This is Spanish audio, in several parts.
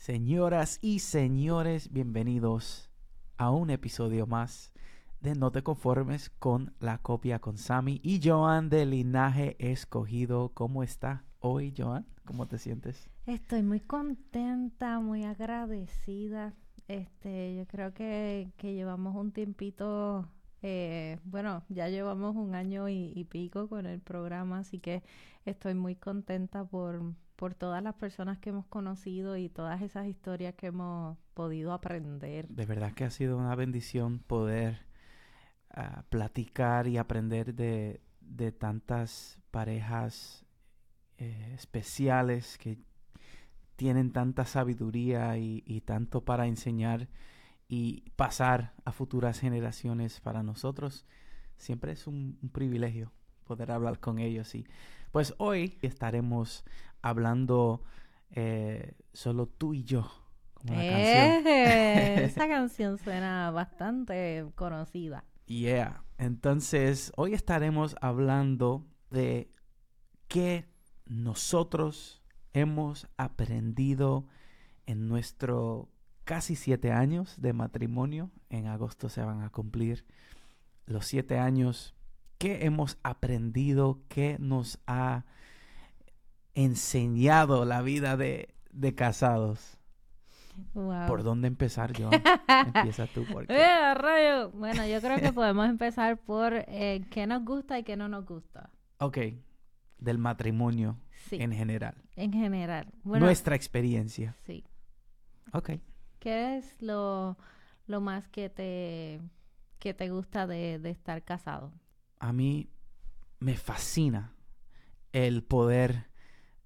Señoras y señores, bienvenidos a un episodio más de No te conformes con la copia con Sammy y Joan de Linaje Escogido. ¿Cómo está hoy, Joan? ¿Cómo te sientes? Estoy muy contenta, muy agradecida. Este, yo creo que, que llevamos un tiempito, eh, bueno, ya llevamos un año y, y pico con el programa, así que estoy muy contenta por, por todas las personas que hemos conocido y todas esas historias que hemos podido aprender. De verdad que ha sido una bendición poder ah, platicar y aprender de, de tantas parejas eh, especiales que tienen tanta sabiduría y, y tanto para enseñar y pasar a futuras generaciones para nosotros. Siempre es un, un privilegio poder hablar con ellos y pues hoy estaremos hablando eh, solo tú y yo. Como la canción. Eh, esa canción suena bastante conocida. Yeah. Entonces, hoy estaremos hablando de qué nosotros hemos aprendido en nuestro casi siete años de matrimonio. En agosto se van a cumplir los siete años. ¿Qué hemos aprendido? ¿Qué nos ha enseñado la vida de, de casados? Wow. ¿Por dónde empezar, yo? Empieza tú, porque Eh, rayo. Bueno, yo creo que podemos empezar por eh, qué nos gusta y qué no nos gusta. Ok, del matrimonio Sí, en general. en general. Bueno, Nuestra experiencia. sí. Ok. ¿Qué es lo, lo más que te, que te gusta de, de estar casado? A mí me fascina el poder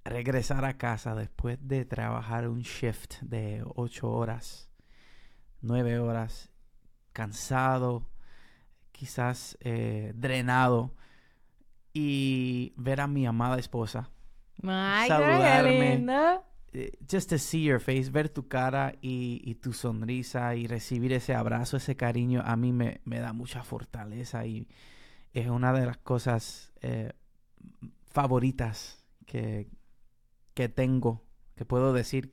regresar a casa después de trabajar un shift de ocho horas, nueve horas, cansado, quizás eh, drenado, y ver a mi amada esposa Ay, Saludarme. eh, just to see your face, ver tu cara y, y tu sonrisa y recibir ese abrazo, ese cariño, a mí me, me da mucha fortaleza y es una de las cosas eh, favoritas que, que tengo, que puedo decir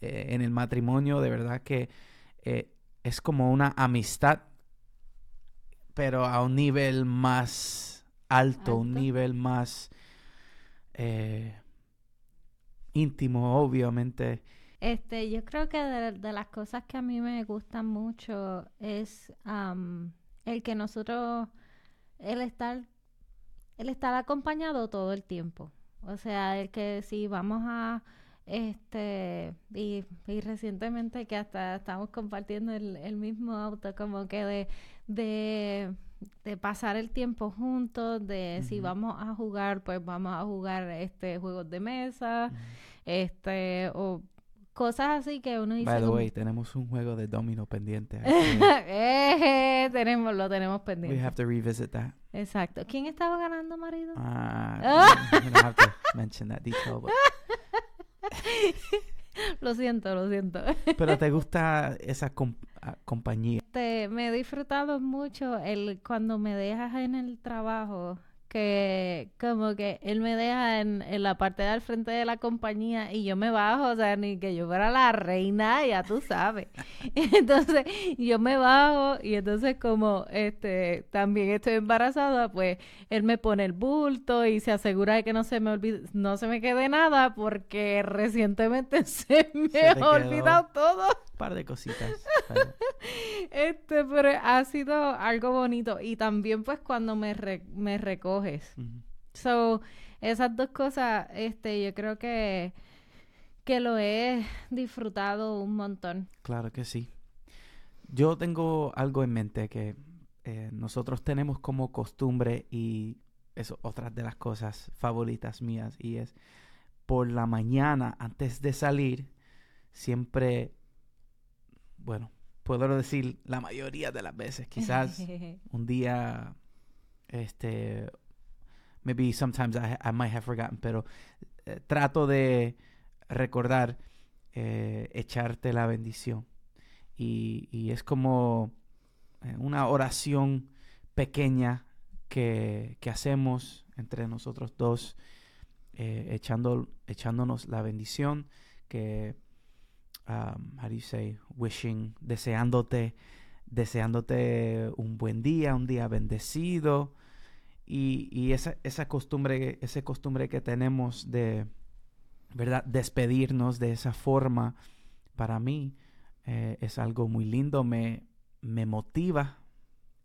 eh, en el matrimonio, de verdad que eh, es como una amistad, pero a un nivel más alto, un nivel más eh, íntimo, obviamente. Este, yo creo que de, de las cosas que a mí me gustan mucho es am, el que nosotros, el estar, el estar acompañado todo el tiempo. O sea, el que si vamos a, este, y, y recientemente que hasta estamos compartiendo el, el mismo auto, como que de, de, de pasar el tiempo juntos, de si vamos a jugar, pues vamos a jugar este juegos de mesa, este, o cosas así que uno dice By the como- way, tenemos un juego de domino pendiente. Eh, tenemos, lo tenemos pendiente. we have to revisit that. Exacto. ¿Quién estaba ganando, marido? Ah, Ah. we don't have to mention that detail, but- Lo siento, lo siento. Pero te gusta esa ah, compañía. Este, me he disfrutado mucho el cuando me dejas en el trabajo, que como que él me deja en, en la parte de al frente de la compañía y yo me bajo, o sea, ni que yo fuera la reina, ya tú sabes. Entonces, yo me bajo y entonces como este también estoy embarazada, pues él me pone el bulto y se asegura de que no se me olvide, no se me quede nada porque recientemente se me ha olvidado todo. Par de cositas. Este, pero ha sido algo bonito. Y también, pues, cuando me, re- me recoges. So, esas dos cosas, este, yo creo que, que lo he disfrutado un montón. Claro que sí. Yo tengo algo en mente que eh, nosotros tenemos como costumbre y eso, otras de las cosas favoritas mías y es por la mañana antes de salir siempre, bueno, puedo decir la mayoría de las veces, quizás un día, este, maybe sometimes I, might have forgotten, pero eh, trato de recordar eh, echarte la bendición. Y, es como eh, una oración pequeña que, hacemos entre nosotros dos, echando, echándonos la bendición, que, um, how do you say, wishing, deseándote, deseándote un buen día, un día bendecido, y, esa, esa, costumbre, esa costumbre que tenemos de, ¿verdad? Despedirnos de esa forma, para mí eh, es algo muy lindo, me, me motiva.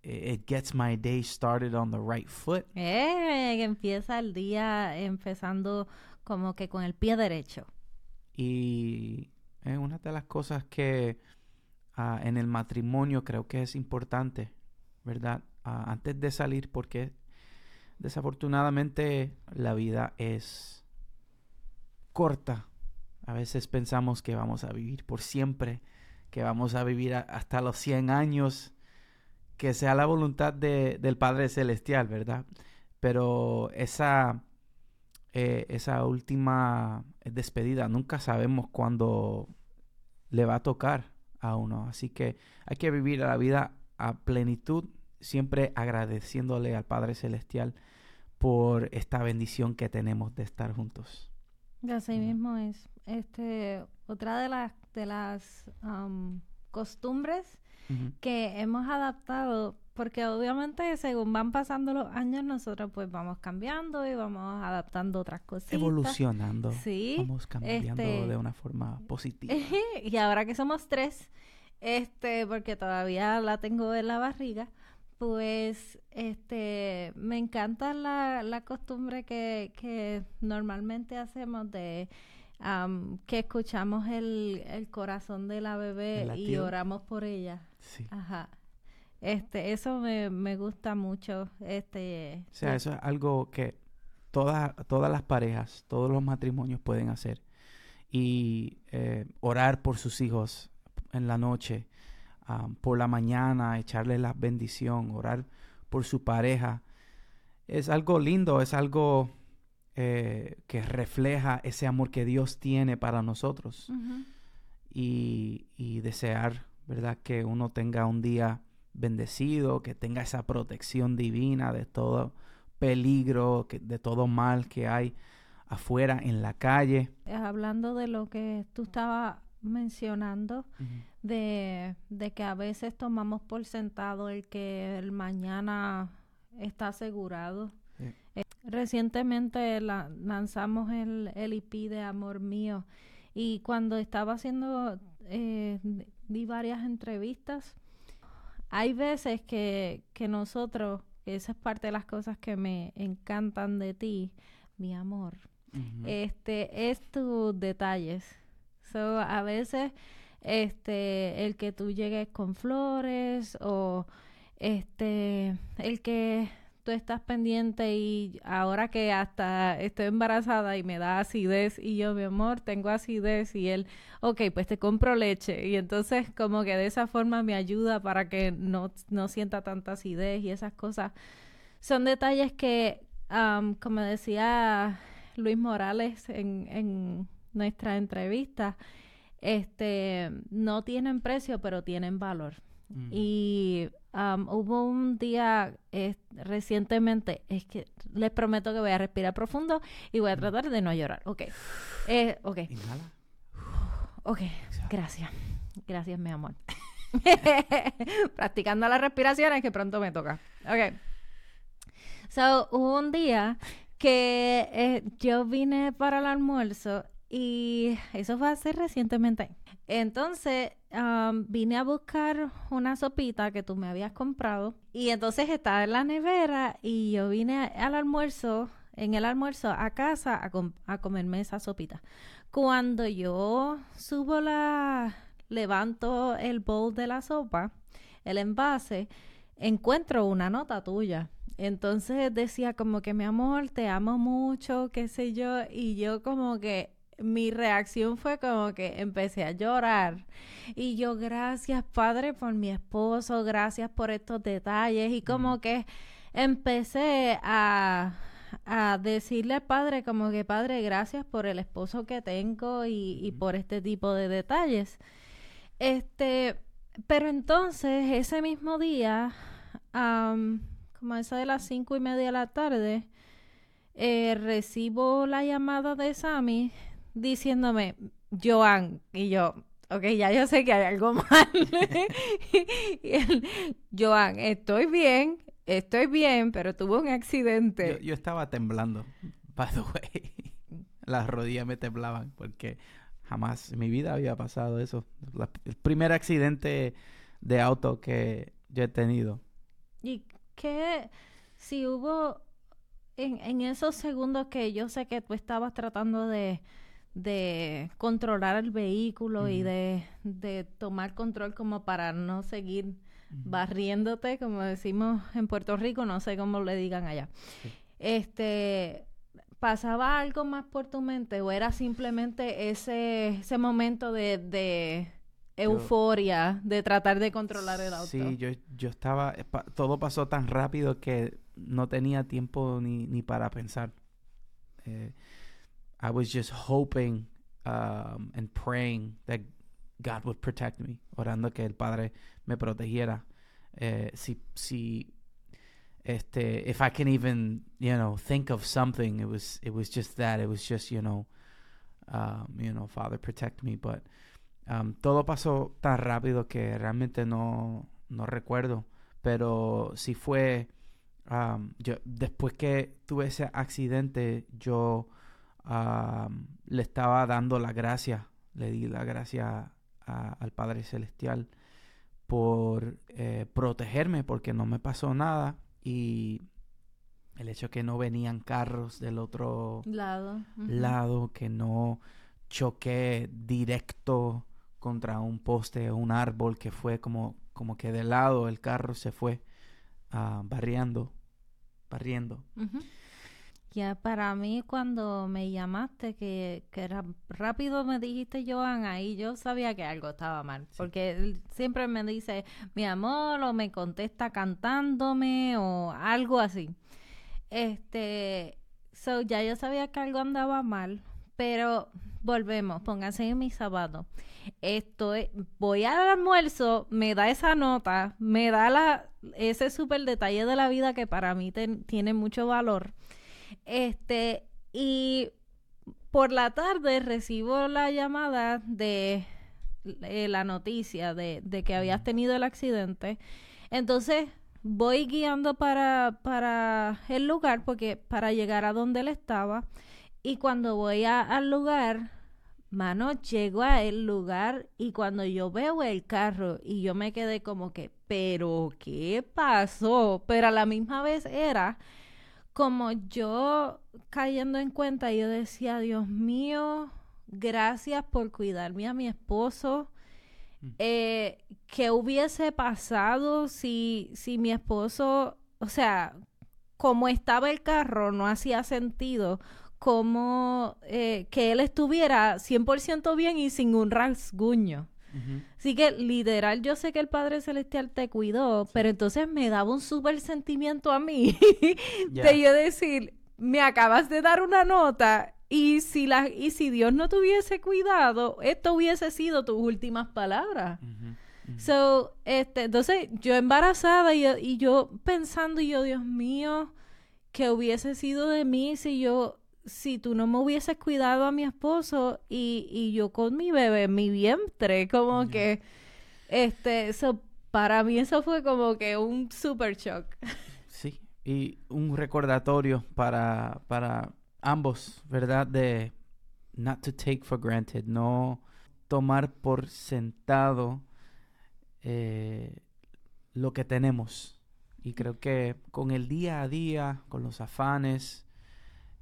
It gets my day started on the right foot. Eh, empieza el día empezando como que con el pie derecho. Y es una de las cosas que ah, en el matrimonio creo que es importante, ¿verdad? Ah, antes de salir, porque Desafortunadamente la vida es corta. A veces pensamos que vamos a vivir por siempre, que vamos a vivir hasta los 100 años, que sea la voluntad del Padre Celestial, ¿verdad? Pero esa, eh, esa última despedida nunca sabemos cuándo le va a tocar a uno. Así que hay que vivir la vida a plenitud, siempre agradeciéndole al Padre Celestial por esta bendición que tenemos de estar juntos. Así mismo es. Este, otra de las de las costumbres que hemos adaptado, porque obviamente según van pasando los años, nosotros pues vamos cambiando y vamos adaptando otras cosas. Evolucionando. Sí. Vamos cambiando este de una forma positiva. y ahora que somos tres, este, porque todavía la tengo en la barriga, pues este me encanta la, la costumbre que, que, normalmente hacemos de que escuchamos el, el, corazón de la bebé y oramos por ella. Sí. Ajá. Este, eso me, me gusta mucho. Este, o sea, eso es algo que todas, todas las parejas, todos los matrimonios pueden hacer. Y eh, orar por sus hijos en la noche por la mañana, echarle la bendición, orar por su pareja. Es algo lindo, es algo eh, que refleja ese amor que Dios tiene para nosotros. y, y, desear, ¿verdad? Que uno tenga un día bendecido, que tenga esa protección divina de todo peligro, que, de todo mal que hay afuera en la calle. Hablando de lo que tú estabas mencionando de, que a veces tomamos por sentado el que el mañana está asegurado. Eh, recientemente lanzamos el, el IP de Amor Mío y cuando estaba haciendo, eh, di varias entrevistas, hay veces que, que nosotros, esa es parte de las cosas que me encantan de ti, mi amor, este, es tus detalles. So, a veces este el que tú llegues con flores o este el que tú estás pendiente y ahora que hasta estoy embarazada y me da acidez y yo, mi amor, tengo acidez y él, ok, pues te compro leche y entonces como que de esa forma me ayuda para que no, no sienta tanta acidez y esas cosas. Son detalles que, como decía Luis Morales en, en nuestra entrevista, este, no tienen precio, pero tienen valor. Mm. Y um, hubo un día recientemente, es que les prometo que voy a respirar profundo y voy a tratar de no llorar. Ok. Eh, ok. Ok, gracias. Gracias, mi amor. Practicando las respiraciones que pronto me toca. Ok. So, hubo un día que eh, yo vine para el almuerzo y eso fue hace recientemente. Entonces vine a buscar una sopita que tú me habías comprado y entonces estaba en la nevera y yo vine al almuerzo, en el almuerzo a casa a, a comerme esa sopita. Cuando yo subo la, levanto el bowl de la sopa, el envase, encuentro una nota tuya. Entonces decía como que mi amor, te amo mucho, qué sé yo, y yo como que mi reacción fue como que empecé a llorar. Y yo, gracias, Padre, por mi esposo, gracias por estos detalles. Y como que empecé a, a decirle al Padre, como que, Padre, gracias por el esposo que tengo y, y por este tipo de detalles. Este, pero entonces, ese mismo día, como a eso de las cinco y media de la tarde, eh, recibo la llamada de Sammy diciéndome, Joan, y yo, ok, ya yo sé que hay algo mal. y él, Joan, estoy bien, estoy bien, pero tuve un accidente. Yo, estaba temblando, by the way. Las rodillas me temblaban porque jamás en mi vida había pasado eso. el primer accidente de auto que yo he tenido. ¿Y qué? Si hubo en, esos segundos que yo sé que tú estabas tratando de, controlar el vehículo y de, tomar control como para no seguir barriéndote, como decimos en Puerto Rico, no sé cómo le digan allá. Este, ¿pasaba algo más por tu mente o era simplemente ese, ese momento de, euforia, de tratar de controlar el auto? Sí, yo, yo estaba, todo pasó tan rápido que no tenía tiempo ni, ni para pensar. Eh, I was just hoping um, and praying that God would protect me, orando que el Padre me protegiera. Eh, si, si, este, if I can even, you know, think of something, it was, it was just that. It was just, you know, um, you know, Father, protect me. But um, todo pasó tan rápido que realmente no, no recuerdo. Pero si fue yo, después que tuve ese accidente, yo le estaba dando la gracia, le di la gracia al Padre Celestial por eh, protegerme, porque no me pasó nada y el hecho que no venían carros del otro lado, lado que no choqué directo contra un poste o un árbol que fue como, como que de lado el carro se fue barriendo, barriendo. Ya para mí cuando me llamaste que, que era rápido me dijiste Joan, ahí yo sabía que algo estaba mal, porque él siempre me dice mi amor o me contesta cantándome o algo así. Este, so ya yo sabía que algo andaba mal, pero volvemos, pónganse en mis zapatos. Estoy, voy al almuerzo, me da esa nota, me da la, ese súper detalle de la vida que para mí tiene mucho valor. Este, y por la tarde recibo la llamada de eh, la noticia de, de, que habías tenido el accidente. Entonces voy guiando para, para el lugar, porque para llegar a donde él estaba. Y cuando voy al lugar, mano, llego a el lugar y cuando yo veo el carro y yo me quedé como que, pero ¿qué pasó? Pero a la misma vez era como yo cayendo en cuenta, yo decía, Dios mío, gracias por cuidarme a mi esposo. Mm. Eh, ¿Qué hubiese pasado si, si mi esposo, o sea, como estaba el carro, no hacía sentido? como eh, que él estuviera 100% bien y sin un rasguño. Así que literal, yo sé que el Padre Celestial te cuidó, pero entonces me daba un súper sentimiento a mí de yo decir, me acabas de dar una nota y si, la, y si Dios no te hubiese cuidado, esto hubiese sido tus últimas palabras. So, este, entonces yo embarazada y, y yo pensando, y yo, Dios mío, que hubiese sido de mí si yo si tú no me hubieses cuidado a mi esposo y, y yo con mi bebé en mi vientre, como que, este, eso, para mí eso fue como que un super shock. Sí, y un recordatorio para, para ambos, ¿verdad? De not to take for granted, no tomar por sentado eh, lo que tenemos. Y creo que con el día a día, con los afanes,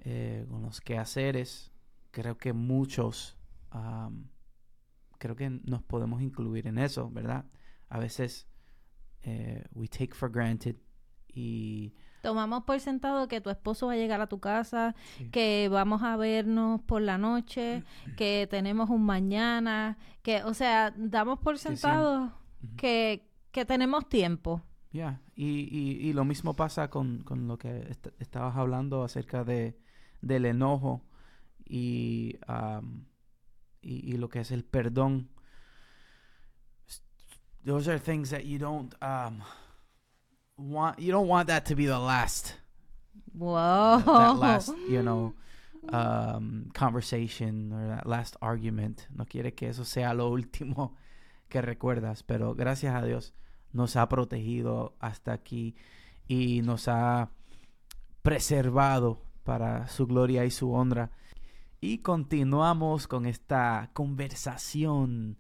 eh, con los quehaceres, creo que muchos, creo que nos podemos incluir en eso, ¿verdad? A veces eh, we take for granted y Tomamos por sentado que tu esposo va a llegar a tu casa, Sí. que vamos a vernos por la noche, que tenemos un mañana, que, o sea, damos por sí. sentado que, que tenemos tiempo. Ya, y, y, y lo mismo pasa con, con lo que est- estabas hablando acerca de, del enojo y, y, y lo que es el perdón. Those are things that you don't um, want. You don't want that to be the last, that, that last, you know, um, conversation or that last argument. No quiere que eso sea lo último que recuerdas, pero gracias a Dios nos ha protegido hasta aquí y nos ha preservado para su gloria y su honra. Y continuamos con esta conversación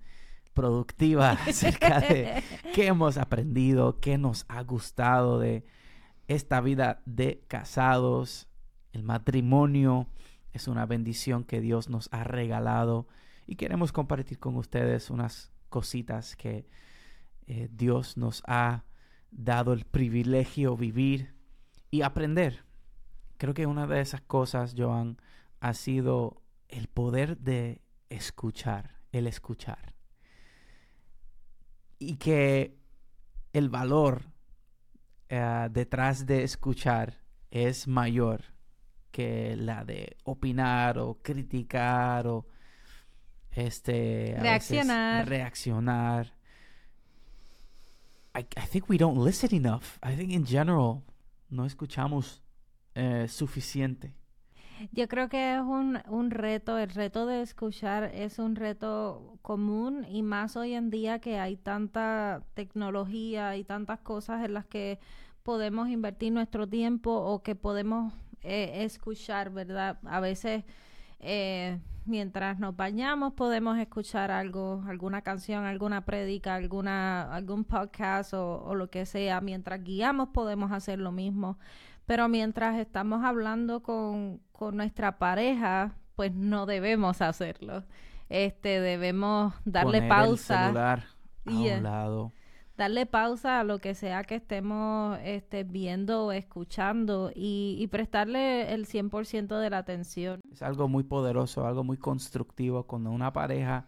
productiva acerca de qué hemos aprendido, qué nos ha gustado de esta vida de casados. El matrimonio es una bendición que Dios nos ha regalado y queremos compartir con ustedes unas cositas que eh, Dios nos ha dado el privilegio vivir y aprender. Creo que una de esas cosas, Joan, ha sido el poder de escuchar, el escuchar. Y que el valor eh, detrás de escuchar es mayor que la de opinar o criticar o este Reaccionar. reaccionar. I, I think we don't listen enough. I think in general no escuchamos eh, suficiente. Yo creo que es un, un reto, el reto de escuchar es un reto común y más hoy en día que hay tanta tecnología y tantas cosas en las que podemos invertir nuestro tiempo o que podemos eh, escuchar, ¿verdad? A veces eh, mientras nos bañamos podemos escuchar algo, alguna canción, alguna prédica, alguna, algún podcast o, o lo que sea. Mientras guiamos podemos hacer lo mismo. Pero mientras estamos hablando con, con nuestra pareja, pues no debemos hacerlo. Este, debemos darle Poner el pausa, celular a Yeah. un lado. darle pausa a lo que sea que estemos este, viendo o escuchando y, y prestarle el 100% de la atención. Es algo muy poderoso, algo muy constructivo cuando una pareja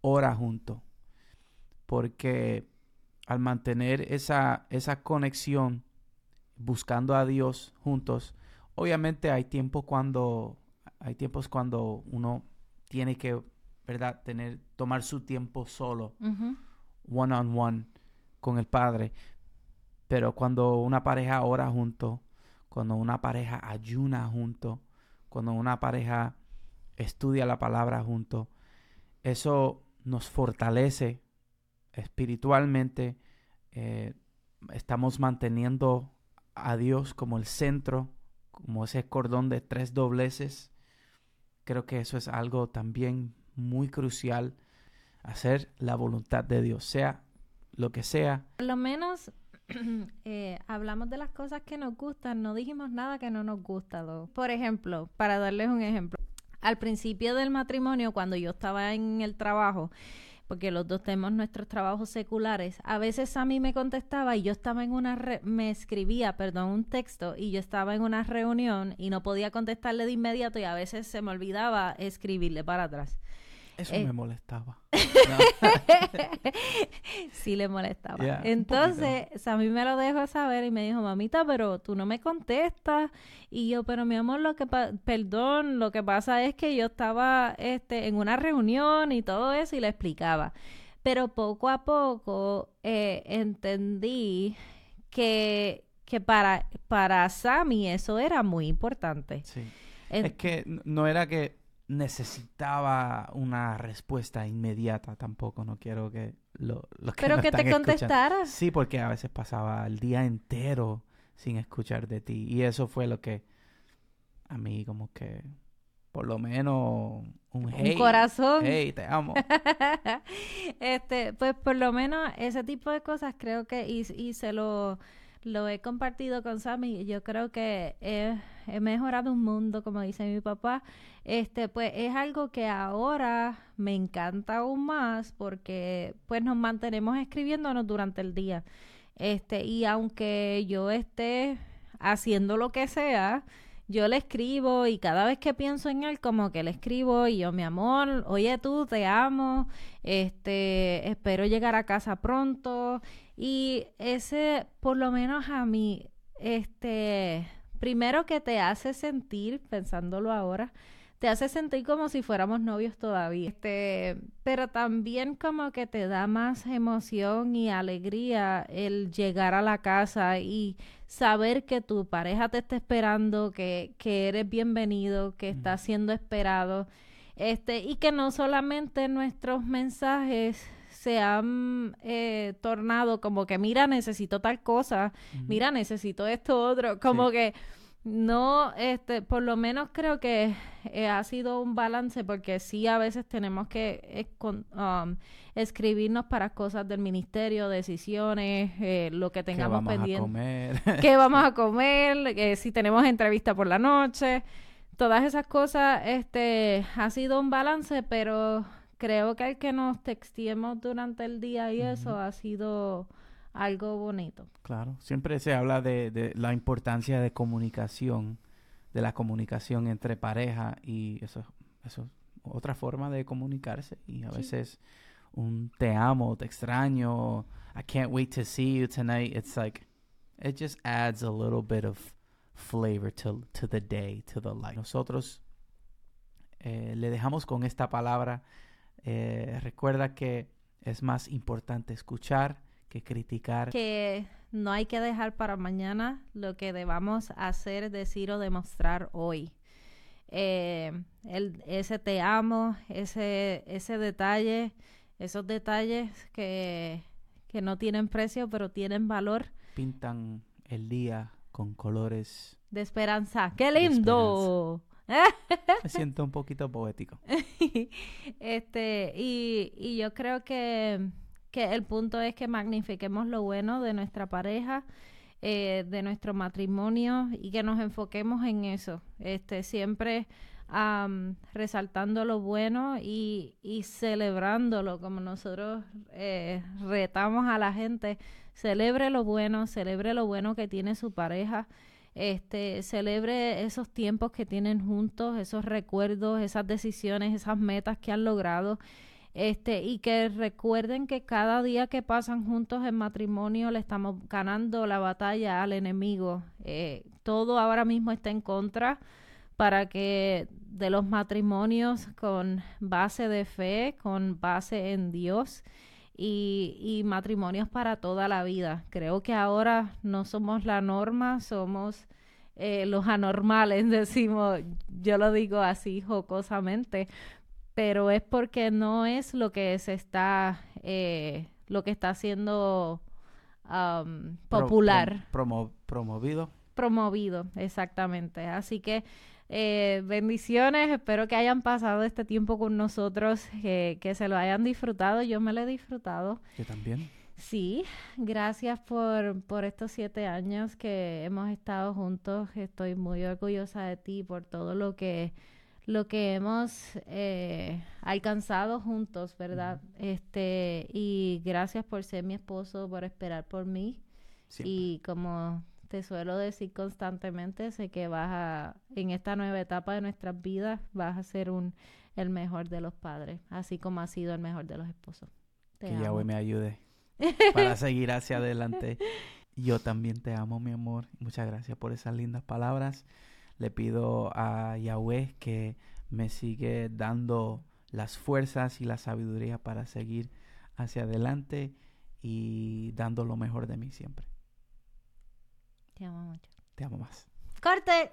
ora junto. Porque al mantener esa, esa conexión, buscando a Dios juntos, obviamente hay tiempo cuando hay tiempos cuando uno tiene que, ¿verdad? Tener, tomar su tiempo solo, one on one con el Padre. Pero cuando una pareja ora junto, cuando una pareja ayuna junto, cuando una pareja estudia la palabra junto, eso nos fortalece espiritualmente. eh, estamos manteniendo a Dios como el centro, como ese cordón de tres dobleces. Creo que eso es algo también muy crucial, hacer la voluntad de Dios, sea lo que sea. Por lo menos eh, hablamos de las cosas que nos gustan, no dijimos nada que no nos gusta. Por ejemplo, para darles un ejemplo, al principio del matrimonio, cuando yo estaba en el trabajo, porque los dos tenemos nuestros trabajos seculares, a veces a mí me contestaba y yo estaba en una, re- me escribía, perdón, un texto y yo estaba en una reunión y no podía contestarle de inmediato y a veces se me olvidaba escribirle para atrás. Eso Eh. me molestaba. sí le molestaba. Entonces, mí me lo dejó saber y me dijo, mamita, pero tú no me contestas. Y yo, pero mi amor, lo que pa- perdón, lo que pasa es que yo estaba este, en una reunión y todo eso y le explicaba. Pero poco a poco eh, entendí que, que para, para Sammy eso era muy importante. Sí. En- Es que no era que necesitaba una respuesta inmediata tampoco. No quiero que lo, los que pero no que te están escuchando- contestara. Sí, porque a veces pasaba el día entero sin escuchar de ti. Y eso fue lo que a mí como que, por lo menos, un, hey, Un corazón. Hey, te amo. este, pues por lo menos ese tipo de cosas creo que, y, y se lo, lo he compartido con Sammy, yo creo que he, he mejorado un mundo, como dice mi papá, este, pues es algo que ahora me encanta aún más porque pues nos mantenemos escribiéndonos durante el día. Este, y aunque yo esté haciendo lo que sea, yo le escribo y cada vez que pienso en él como que le escribo y yo mi amor, oye tú, te amo, este, espero llegar a casa pronto y ese por lo menos a mí este primero que te hace sentir pensándolo ahora te hace sentir como si fuéramos novios todavía. Este, pero también como que te da más emoción y alegría el llegar a la casa y saber que tu pareja te está esperando, que, que eres bienvenido, que estás siendo esperado. Este, y que no solamente nuestros mensajes se han eh, tornado como que, mira, necesito tal cosa, mira, necesito esto otro, como que no, este, por lo menos creo que eh, ha sido un balance porque sí a veces tenemos que eh, um, escribirnos para cosas del ministerio, decisiones, eh, lo que tengamos ¿Qué vamos pendiente. A comer? ¿Qué vamos a comer? si tenemos entrevista por la noche. Todas esas cosas, este, ha sido un balance, pero creo que el que nos textiemos durante el día y eso ha sido algo bonito. Claro, siempre se habla de, la importancia de comunicación, de la comunicación entre pareja y eso, eso es otra forma de comunicarse y a veces un te amo, te extraño, I can't wait to see you tonight. It's like it just adds a little bit of flavor to, to the day, to the life. Nosotros eh, le dejamos con esta palabra. Eh, recuerda que es más importante escuchar que criticar. Que no hay que dejar para mañana lo que debamos hacer, decir o demostrar hoy. Eh, el, ese te amo, ese, ese detalle, esos detalles que, que no tienen precio pero tienen valor. Pintan el día con colores de esperanza. ¡Qué lindo! Me siento un poquito poético. este, y, y yo creo que que el punto es que magnifiquemos lo bueno de nuestra pareja, eh, de nuestro matrimonio y que nos enfoquemos en eso, este, siempre resaltando lo bueno y, y, celebrándolo, como nosotros eh, retamos a la gente, celebre lo bueno, celebre lo bueno que tiene su pareja, este, celebre esos tiempos que tienen juntos, esos recuerdos, esas decisiones, esas metas que han logrado este, y que recuerden que cada día que pasan juntos en matrimonio le estamos ganando la batalla al enemigo. Eh, todo ahora mismo está en contra para que de los matrimonios con base de fe, con base en Dios y, y matrimonios para toda la vida. Creo que ahora no somos la norma, somos eh, los anormales, decimos, yo lo digo así jocosamente, pero es porque no es lo que se está, eh, lo que está siendo popular. promovido. Promovido, exactamente. Así que eh, bendiciones, espero que hayan pasado este tiempo con nosotros, que se lo hayan disfrutado, yo me lo he disfrutado. Yo también. Sí, gracias por, por estos siete años que hemos estado juntos. Estoy muy orgullosa de ti por todo lo que lo que hemos eh, alcanzado juntos, ¿verdad? Este, y gracias por ser mi esposo, por esperar por mí. Y como te suelo decir constantemente, sé que vas a, en esta nueva etapa de nuestras vidas, vas a ser un, el mejor de los padres, así como ha sido el mejor de los esposos. que Yahweh me ayude para seguir hacia adelante. Yo también te amo, mi amor. Muchas gracias por esas lindas palabras. Le pido a Yahweh que me sigue dando las fuerzas y la sabiduría para seguir hacia adelante y dando lo mejor de mí siempre. Te amo mucho. Te amo más. Corte.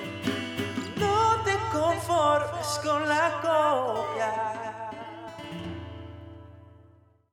con la copia.